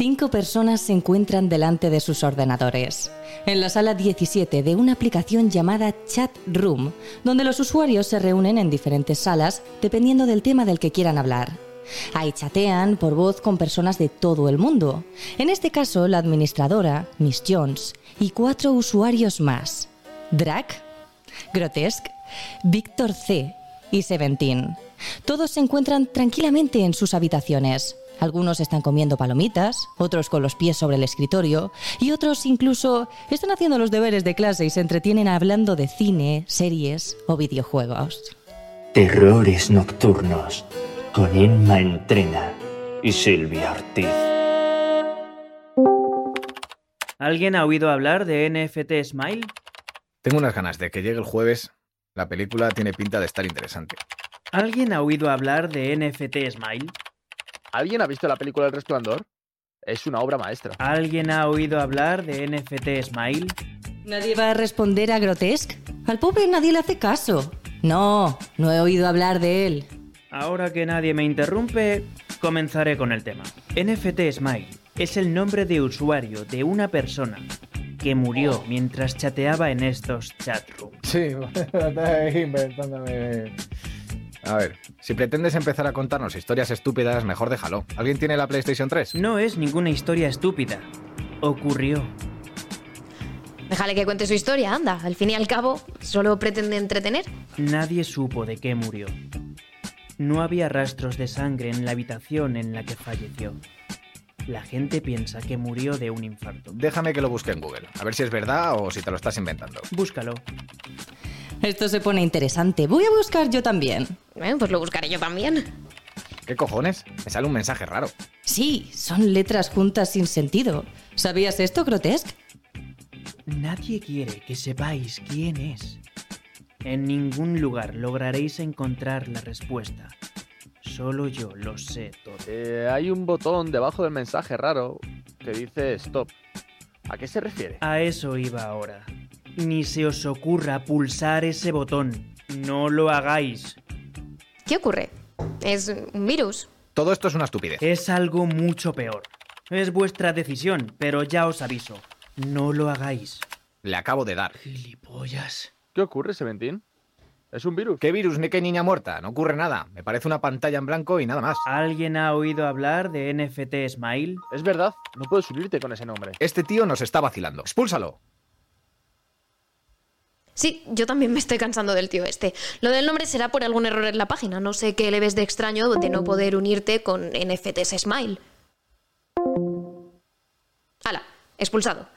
Cinco personas se encuentran delante de sus ordenadores, en la sala 17 de una aplicación llamada Chat Room, donde los usuarios se reúnen en diferentes salas dependiendo del tema del que quieran hablar. Ahí chatean por voz con personas de todo el mundo. En este caso, la administradora, Miss Jones, y cuatro usuarios más. Drac, Grotesque, Víctor C. y Seventeen. Todos se encuentran tranquilamente en sus habitaciones. Algunos están comiendo palomitas, otros con los pies sobre el escritorio y otros incluso están haciendo los deberes de clase y se entretienen hablando de cine, series o videojuegos. Terrores nocturnos con Emma Entrena y Silvia Ortiz. ¿Alguien ha oído hablar de NFT Smile? Tengo unas ganas de que llegue el jueves. La película tiene pinta de estar interesante. ¿Alguien ha oído hablar de NFT Smile? ¿Alguien ha visto la película El Resplandor? Es una obra maestra. ¿Alguien ha oído hablar de NFT Smile? ¿Nadie va a responder a Grotesque? Al pobre nadie le hace caso. No, no he oído hablar de él. Ahora que nadie me interrumpe, comenzaré con el tema. NFT Smile es el nombre de usuario de una persona que murió mientras chateaba en estos chatrooms. Sí, inventándome. A ver, si pretendes empezar a contarnos historias estúpidas, mejor déjalo. ¿Alguien tiene la PlayStation 3? No es ninguna historia estúpida. Ocurrió. Déjale que cuente su historia, anda. Al fin y al cabo, solo pretende entretener. Nadie supo de qué murió. No había rastros de sangre en la habitación en la que falleció. La gente piensa que murió de un infarto. Déjame que lo busque en Google, a ver si es verdad o si te lo estás inventando. Búscalo. Esto se pone interesante. Voy a buscar yo también. Pues lo buscaré yo también. ¿Qué cojones? Me sale un mensaje raro. Sí, son letras juntas sin sentido. ¿Sabías esto, Grotesque? Nadie quiere que sepáis quién es. En ningún lugar lograréis encontrar la respuesta. Solo yo lo sé todo. Eh, hay un botón debajo del mensaje raro que dice stop. ¿A qué se refiere? A eso iba ahora. Ni se os ocurra pulsar ese botón. No lo hagáis. ¿Qué ocurre? ¿Es un virus? Todo esto es una estupidez. Es algo mucho peor. Es vuestra decisión, pero ya os aviso. No lo hagáis. Le acabo de dar. Gilipollas. ¿Qué ocurre, Seventeen? ¿Es un virus? ¿Qué virus ni qué niña muerta? No ocurre nada. Me parece una pantalla en blanco y nada más. ¿Alguien ha oído hablar de NFT Smile? Es verdad, no puedes unirte con ese nombre. Este tío nos está vacilando. ¡Expúlsalo! Sí, yo también me estoy cansando del tío este. Lo del nombre será por algún error en la página. No sé qué le ves de extraño de no poder unirte con NFTs Smile. Hala, expulsado.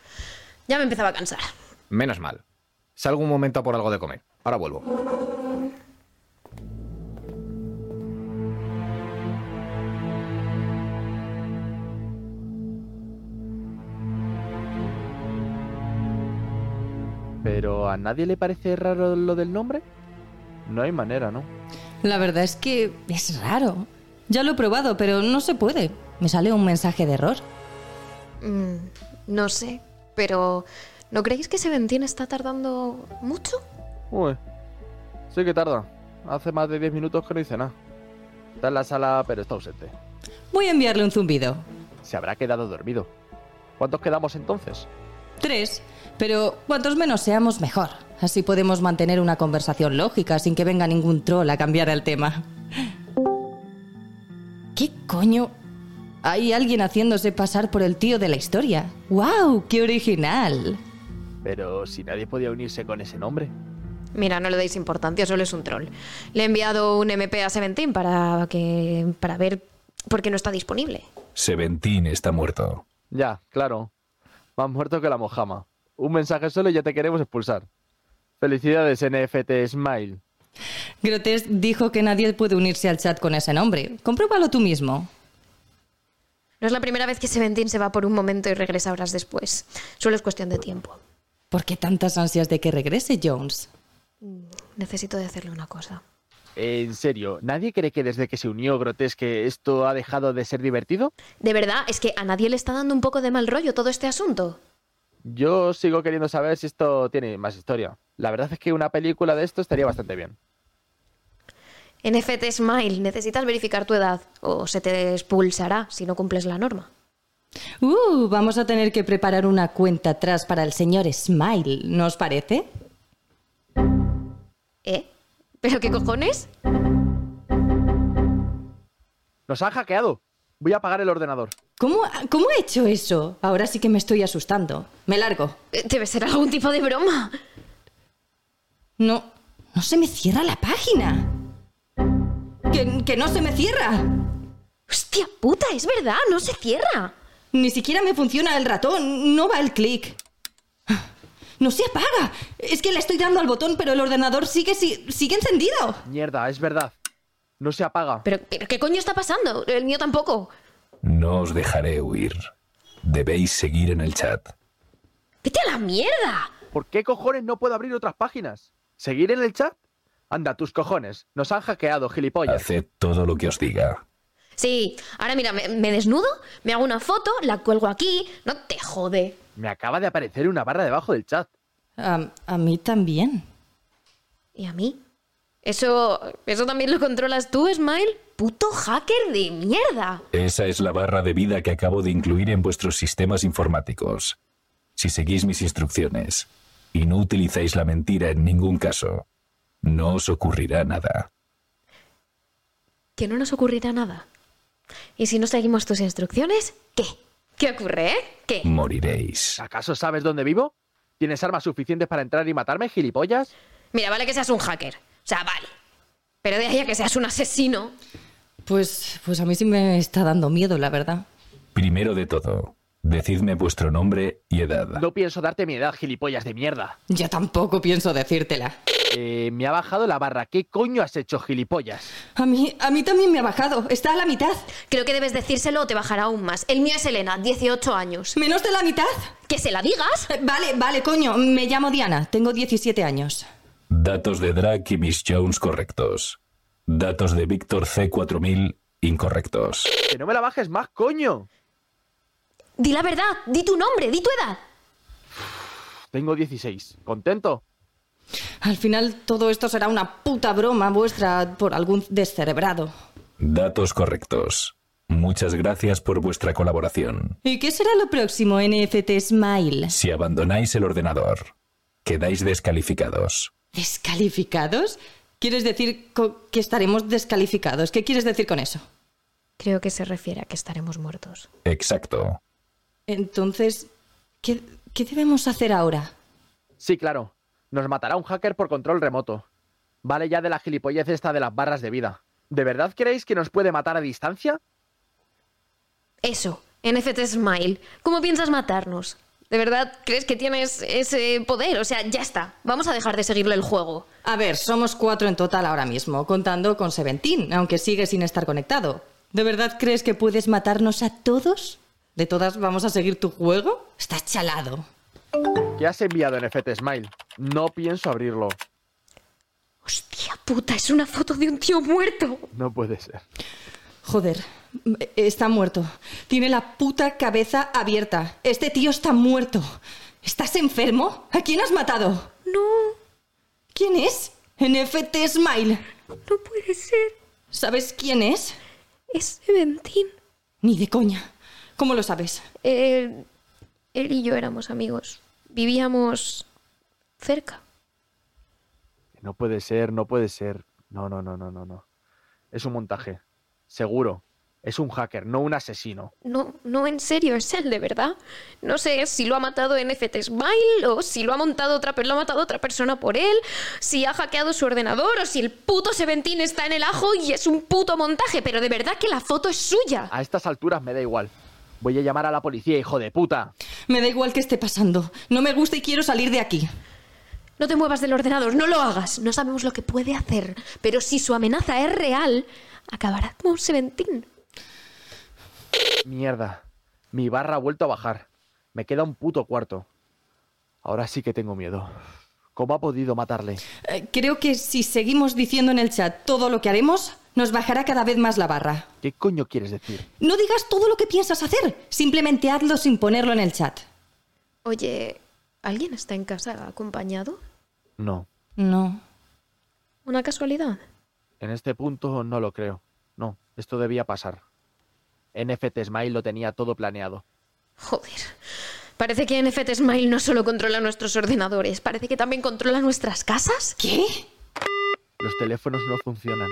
Ya me empezaba a cansar. Menos mal. Salgo un momento a por algo de comer. Ahora vuelvo. Pero ¿a nadie le parece raro lo del nombre? No hay manera, ¿no? La verdad es que es raro. Ya lo he probado, pero no se puede. Me sale un mensaje de error. Mm, no sé, pero ¿no creéis que Seventeen está tardando mucho? Uy, sí que tarda. Hace más de 10 minutos que no hice nada. Está en la sala, pero está ausente. Voy a enviarle un zumbido. Se habrá quedado dormido. ¿Cuántos quedamos entonces? Tres. Pero cuantos menos seamos, mejor. Así podemos mantener una conversación lógica sin que venga ningún troll a cambiar el tema. ¿Qué coño? Hay alguien haciéndose pasar por el tío de la historia. ¡Wow! ¡Qué original! Pero si nadie podía unirse con ese nombre. Mira, no le deis importancia, solo es un troll. Le he enviado un MP a Seventeen para que. para ver por qué no está disponible. Seventeen está muerto. Ya, claro. Más muerto que la mojama. Un mensaje solo y ya te queremos expulsar. Felicidades, NFT Smile. Grotesque dijo que nadie puede unirse al chat con ese nombre. Compruébalo tú mismo. No es la primera vez que Seventeen se va por un momento y regresa horas después. Solo es cuestión de tiempo. ¿Por qué tantas ansias de que regrese Jones? Necesito decirle una cosa. En serio, ¿nadie cree que desde que se unió Grotesque esto ha dejado de ser divertido? De verdad, es que a nadie le está dando un poco de mal rollo todo este asunto. Yo sigo queriendo saber si esto tiene más historia. La verdad es que una película de esto estaría bastante bien. NFT Smile, necesitas verificar tu edad o se te expulsará si no cumples la norma. Uh, vamos a tener que preparar una cuenta atrás para el señor Smile, ¿no os parece? ¿Eh? ¿Pero qué cojones? Nos han hackeado. Voy a apagar el ordenador. ¿Cómo, ¿Cómo he hecho eso? Ahora sí que me estoy asustando. Me largo. Eh, Debe ser algún tipo de broma. No, no se me cierra la página. Que, que no se me cierra. Hostia puta, es verdad, no se cierra. Ni siquiera me funciona el ratón, no va el clic. No se apaga. Es que le estoy dando al botón, pero el ordenador sigue, si- sigue encendido. Mierda, es verdad. No se apaga. Pero, pero ¿qué coño está pasando? El mío tampoco. No os dejaré huir. Debéis seguir en el chat. ¡Vete a la mierda! ¿Por qué cojones no puedo abrir otras páginas? ¿Seguir en el chat? Anda, tus cojones. Nos han hackeado, gilipollas. Haced todo lo que os diga. Sí, ahora mira, me, me desnudo, me hago una foto, la cuelgo aquí. No te jode. Me acaba de aparecer una barra debajo del chat. A, a mí también. ¿Y a mí? ¿Eso, ¿Eso también lo controlas tú, Smile? ¡Puto hacker de mierda! Esa es la barra de vida que acabo de incluir en vuestros sistemas informáticos. Si seguís mis instrucciones y no utilizáis la mentira en ningún caso, no os ocurrirá nada. Que no nos ocurrirá nada. ¿Y si no seguimos tus instrucciones? ¿Qué? ¿Qué ocurre, eh? ¿Qué? Moriréis. ¿Acaso sabes dónde vivo? ¿Tienes armas suficientes para entrar y matarme, gilipollas? Mira, vale que seas un hacker. O sea, vale. Pero de ahí a que seas un asesino. Pues, pues a mí sí me está dando miedo, la verdad. Primero de todo, decidme vuestro nombre y edad. No pienso darte mi edad, gilipollas de mierda. Yo tampoco pienso decírtela. Eh, me ha bajado la barra. ¿Qué coño has hecho, gilipollas? A mí, a mí también me ha bajado. Está a la mitad. Creo que debes decírselo o te bajará aún más. El mío es Elena, 18 años. ¿Menos de la mitad? ¿Que se la digas? Eh, Vale, vale, coño. Me llamo Diana. Tengo 17 años. Datos de Drake y Miss Jones correctos. Datos de Víctor C4000 incorrectos. Que no me la bajes más, coño. Di la verdad, di tu nombre, di tu edad. Tengo 16. ¿Contento? Al final todo esto será una puta broma vuestra por algún descerebrado. Datos correctos. Muchas gracias por vuestra colaboración. ¿Y qué será lo próximo, NFT Smile? Si abandonáis el ordenador, quedáis descalificados. ¿Descalificados? ¿Quieres decir que estaremos descalificados? ¿Qué quieres decir con eso? Creo que se refiere a que estaremos muertos. Exacto. Entonces, ¿qué, qué debemos hacer ahora? Sí, claro. Nos matará un hacker por control remoto. Vale ya de la gilipollez esta de las barras de vida. ¿De verdad creéis que nos puede matar a distancia? Eso, NFT Smile. ¿Cómo piensas matarnos? ¿De verdad crees que tienes ese poder? O sea, ya está. Vamos a dejar de seguirle el juego. A ver, somos cuatro en total ahora mismo, contando con Seventeen, aunque sigue sin estar conectado. ¿De verdad crees que puedes matarnos a todos? ¿De todas vamos a seguir tu juego? Estás chalado. ¿Qué has enviado en FT Smile? No pienso abrirlo. Hostia puta, es una foto de un tío muerto. No puede ser. Joder, está muerto. Tiene la puta cabeza abierta. Este tío está muerto. ¿Estás enfermo? ¿A quién has matado? No, ¿Quién es? NFT Smile. no puede ser. ¿Sabes quién es? Es Seventeen. Ni de coña. ¿Cómo lo sabes? Eh, él y yo éramos amigos. Vivíamos cerca. No puede ser, no puede ser. No, no, no, no, no, no. Es un montaje. Seguro. Es un hacker, no un asesino. No, no, en serio, es él, de verdad. No sé si lo ha matado NFT Smile o si lo ha montado otra, lo ha matado otra persona por él, si ha hackeado su ordenador o si el puto Seventeen está en el ajo y es un puto montaje, pero de verdad que la foto es suya. A estas alturas me da igual. Voy a llamar a la policía, hijo de puta. Me da igual que esté pasando. No me gusta y quiero salir de aquí. No te muevas del ordenador, no lo hagas. No sabemos lo que puede hacer, pero si su amenaza es real, acabará como un Seventeen. Mierda. Mi barra ha vuelto a bajar. Me queda un puto cuarto. Ahora sí que tengo miedo. ¿Cómo ha podido matarle? Eh, creo que si seguimos diciendo en el chat todo lo que haremos, nos bajará cada vez más la barra. ¿Qué coño quieres decir? No digas todo lo que piensas hacer. Simplemente hazlo sin ponerlo en el chat. Oye, ¿alguien está en casa acompañado? No, No. ¿Una casualidad? en este punto no lo creo. No, esto debía pasar. NFT Smile lo tenía todo planeado. Joder. Parece que NFT Smile no solo controla nuestros ordenadores, parece que también controla nuestras casas. ¿Qué? Los teléfonos no funcionan.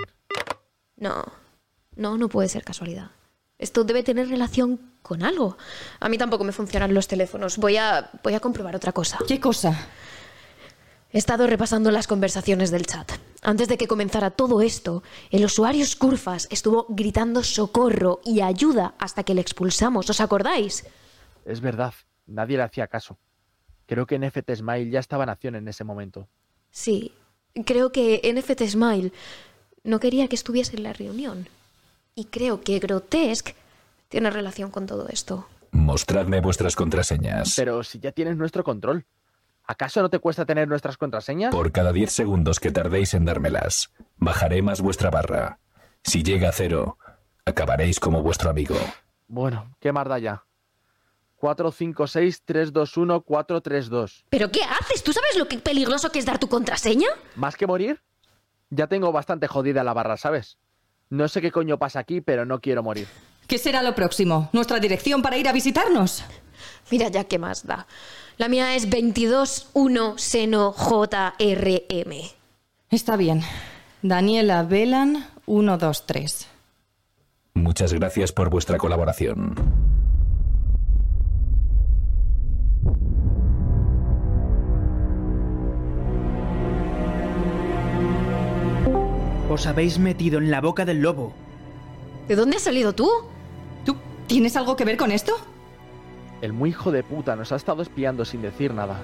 No, no, no puede ser casualidad. Esto debe tener relación con algo. A mí tampoco me funcionan los teléfonos. Voy a, voy a comprobar otra cosa. ¿Qué cosa? He estado repasando las conversaciones del chat. Antes de que comenzara todo esto, el usuario Scurfas estuvo gritando socorro y ayuda hasta que le expulsamos. ¿Os acordáis? Es verdad, nadie le hacía caso. Creo que NFT Smile ya estaba en acción en ese momento. Sí, creo que NFT Smile no quería que estuviese en la reunión. Y creo que Grotesque tiene relación con todo esto. Mostradme vuestras contraseñas. Pero si ya tienes nuestro control, ¿acaso no te cuesta tener nuestras contraseñas? Por cada 10 segundos que tardéis en dármelas, bajaré más vuestra barra. Si llega a cero, acabaréis como vuestro amigo. Bueno, ¿qué más da ya? 456-321-432. ¿Pero qué haces? ¿Tú sabes lo que peligroso que es dar tu contraseña? ¿Más que morir? Ya tengo bastante jodida la barra, ¿sabes? No sé qué coño pasa aquí, pero no quiero morir. ¿Qué será lo próximo? ¿Nuestra dirección para ir a visitarnos? Mira ya qué más da. La mía es 221 seno JRM. Está bien. Daniela Velan 123. Muchas gracias por vuestra colaboración. Os habéis metido en la boca del lobo. ¿De dónde has salido tú? ¿Tú tienes algo que ver con esto? El muy hijo de puta nos ha estado espiando sin decir nada.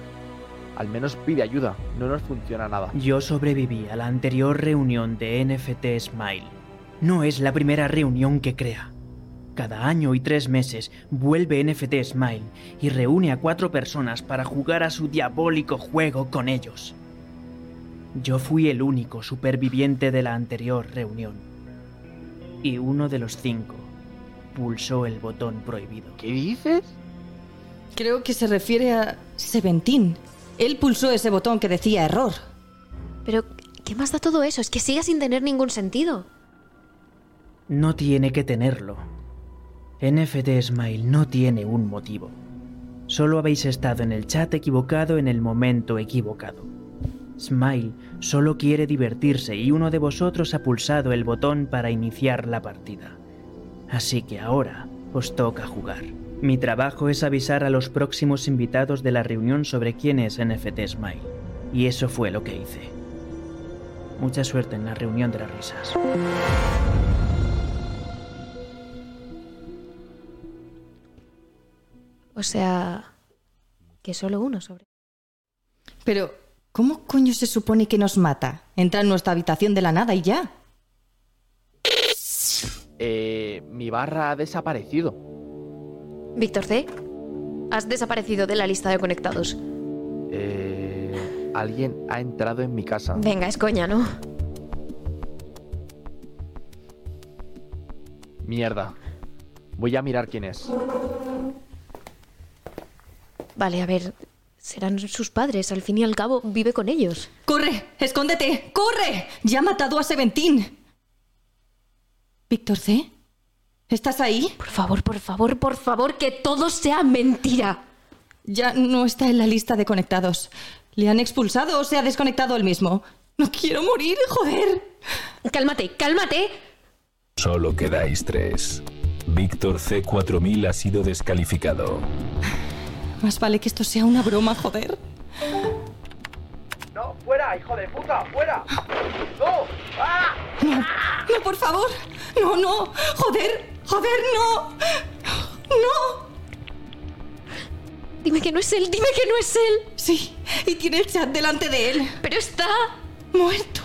Al menos pide ayuda, no nos funciona nada. Yo sobreviví a la anterior reunión de NFT Smile. No es la primera reunión que crea. Cada año y tres meses vuelve NFT Smile y reúne a cuatro personas para jugar a su diabólico juego con ellos. Yo fui el único superviviente de la anterior reunión. Y uno de los cinco pulsó el botón prohibido. ¿Qué dices? Creo que se refiere a Seventeen. Él pulsó ese botón que decía error. Pero, ¿qué más da todo eso? Es que sigue sin tener ningún sentido. No tiene que tenerlo. NFT Smile no tiene un motivo. Solo habéis estado en el chat equivocado en el momento equivocado. Smile solo quiere divertirse y uno de vosotros ha pulsado el botón para iniciar la partida. Así que ahora os toca jugar. Mi trabajo es avisar a los próximos invitados de la reunión sobre quién es NFT Smile. Y eso fue lo que hice. Mucha suerte en la reunión de las risas. O sea, que solo uno sobre. Pero, ¿cómo coño se supone que nos mata? Entra en nuestra habitación de la nada y ya. Eh, mi barra ha desaparecido. Víctor C. Has desaparecido de la lista de conectados. Eh, alguien ha entrado en mi casa. Venga, es coña, ¿no? Mierda. Voy a mirar quién es. Vale, a ver. Serán sus padres. Al fin y al cabo, vive con ellos. ¡Corre! ¡Escóndete! ¡Corre! ¡Ya ha matado a Seventeen! ¿Víctor C? ¿Estás ahí? Por favor, por favor, por favor, que todo sea mentira. Ya no está en la lista de conectados. ¿Le han expulsado o se ha desconectado él mismo? No quiero morir, joder. Cálmate, cálmate. Solo quedáis tres. Víctor C4000 ha sido descalificado. Más vale que esto sea una broma, joder. ¡No! ¡Fuera, hijo de puta! ¡Fuera! ¡No! ¡Ah! No, por favor. No, no. Joder, joder, no. No. Dime que no es él, dime que no es él. Sí, y tiene el chat delante de él. Pero está... Muerto.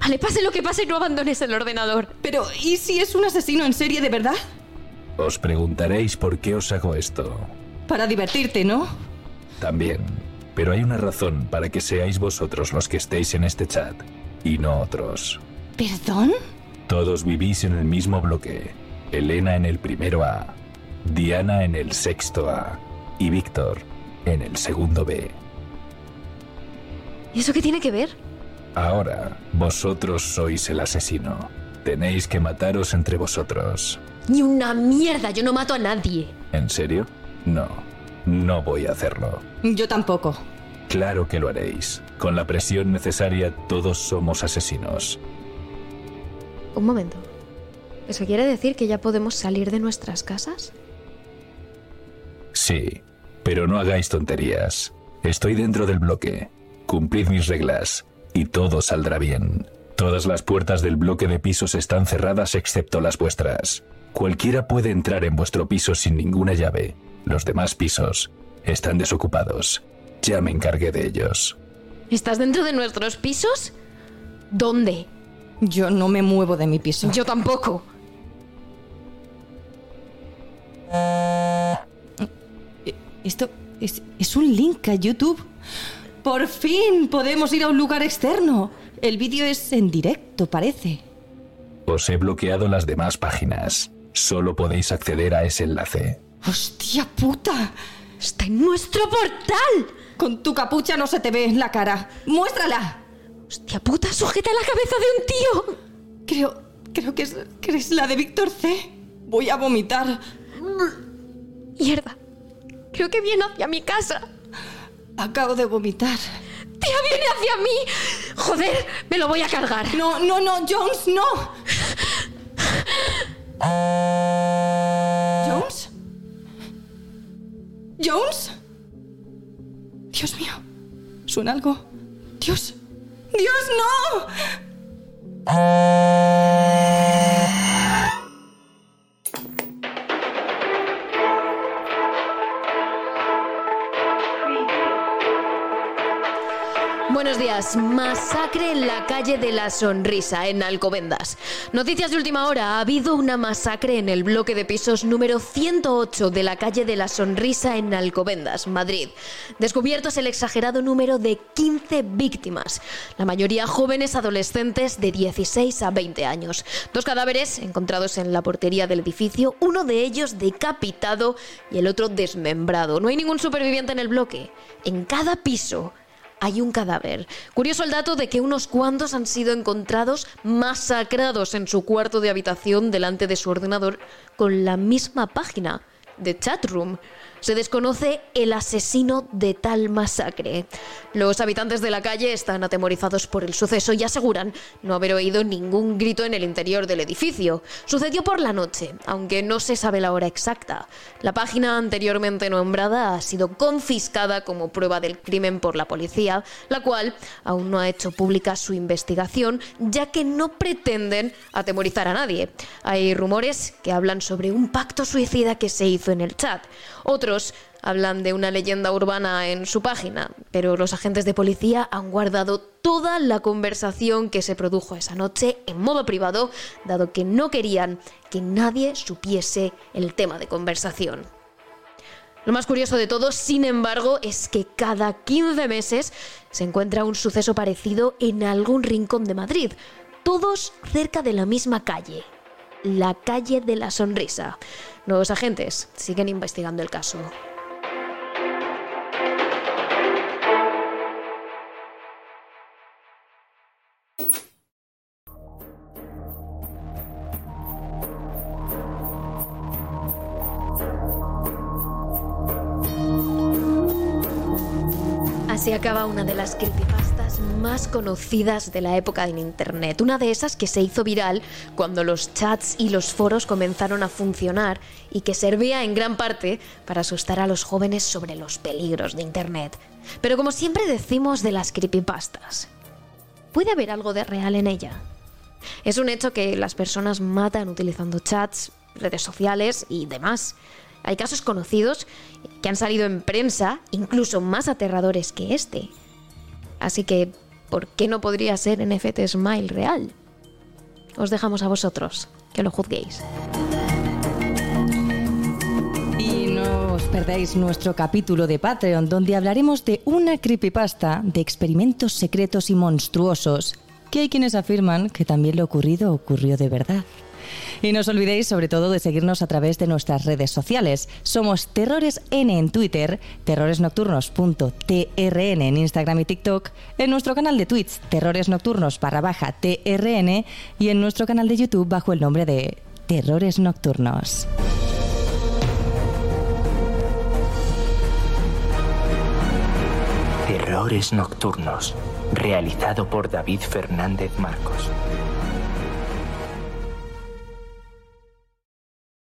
Vale, pase lo que pase, no abandones el ordenador. Pero, ¿y si es un asesino en serie de verdad? Os preguntaréis por qué os hago esto. Para divertirte, ¿no? También. Pero hay una razón para que seáis vosotros los que estéis en este chat y no otros. ¿Perdón? Todos vivís en el mismo bloque. Elena en el primero A, Diana en el sexto A y Víctor en el segundo B. ¿Y eso qué tiene que ver? Ahora, vosotros sois el asesino. Tenéis que mataros entre vosotros. Ni una mierda, yo no mato a nadie. ¿En serio? No, no voy a hacerlo. Yo tampoco. Claro que lo haréis. Con la presión necesaria todos somos asesinos. Un momento. ¿Eso quiere decir que ya podemos salir de nuestras casas? Sí, pero no hagáis tonterías. Estoy dentro del bloque. Cumplid mis reglas y todo saldrá bien. Todas las puertas del bloque de pisos están cerradas excepto las vuestras. Cualquiera puede entrar en vuestro piso sin ninguna llave. Los demás pisos están desocupados. Ya me encargué de ellos. ¿Estás dentro de nuestros pisos? ¿Dónde? Yo no me muevo de mi piso. Yo tampoco. Esto es, es un link a YouTube. Por fin podemos ir a un lugar externo. El vídeo es en directo, parece. Os he bloqueado las demás páginas. Solo podéis acceder a ese enlace. ¡Hostia puta! ¡Está en nuestro portal! Con tu capucha no se te ve la cara. ¡Muéstrala! ¡Hostia puta! ¡Sujeta la cabeza de un tío! Creo. Creo que es, que es la de Víctor C. Voy a vomitar. Mierda. Creo que viene hacia mi casa. Acabo de vomitar. ¡Tía, viene hacia mí! ¡Joder! Me lo voy a cargar. No, no, no, Jones, no. ¿Jones? Dios mío. ¿Suena algo? Dios. ¡Dios, no! Masacre en la calle de la Sonrisa, en Alcobendas. Noticias de última hora. Ha habido una masacre en el bloque de pisos número 108 de la calle de la Sonrisa, en Alcobendas, Madrid. Descubierto es el exagerado número de 15 víctimas. La mayoría jóvenes adolescentes de 16 a 20 años. Dos cadáveres encontrados en la portería del edificio, uno de ellos decapitado y el otro desmembrado. No hay ningún superviviente en el bloque. En cada piso hay un cadáver. Curioso el dato de que unos cuantos han sido encontrados masacrados en su cuarto de habitación delante de su ordenador con la misma página de chatroom. Se desconoce el asesino de tal masacre. Los habitantes de la calle están atemorizados por el suceso y aseguran no haber oído ningún grito en el interior del edificio. Sucedió por la noche, aunque no se sabe la hora exacta. La página anteriormente nombrada ha sido confiscada como prueba del crimen por la policía, la cual aún no ha hecho pública su investigación, ya que no pretenden atemorizar a nadie. Hay rumores que hablan sobre un pacto suicida que se hizo en el chat. Otros hablan de una leyenda urbana en su página, pero los agentes de policía han guardado toda la conversación que se produjo esa noche en modo privado, dado que no querían que nadie supiese el tema de conversación. Lo más curioso de todo, sin embargo, es que cada 15 meses se encuentra un suceso parecido en algún rincón de Madrid, todos cerca de la misma calle, la calle de la sonrisa. Los agentes siguen investigando el caso. Así acaba una de las creepypastas más conocidas de la época en Internet. Una de esas que se hizo viral cuando los chats y los foros comenzaron a funcionar y que servía en gran parte para asustar a los jóvenes sobre los peligros de Internet. Pero como siempre decimos de las creepypastas, ¿puede haber algo de real en ella? Es un hecho que las personas matan utilizando chats, redes sociales y demás. Hay casos conocidos que han salido en prensa, incluso más aterradores que este. Así que, ¿por qué no podría ser NFT Smile real? Os dejamos a vosotros, que lo juzguéis. Y no os perdáis nuestro capítulo de Patreon, donde hablaremos de una creepypasta de experimentos secretos y monstruosos, que hay quienes afirman que también lo ocurrido ocurrió de verdad. Y no os olvidéis sobre todo de seguirnos a través de nuestras redes sociales. Somos Terrores N en Twitter, terroresnocturnos.trn en Instagram y TikTok, en nuestro canal de Twitch, Terrores Nocturnos barra baja TRN y en nuestro canal de YouTube bajo el nombre de Terrores Nocturnos. Terrores Nocturnos, realizado por David Fernández Marcos.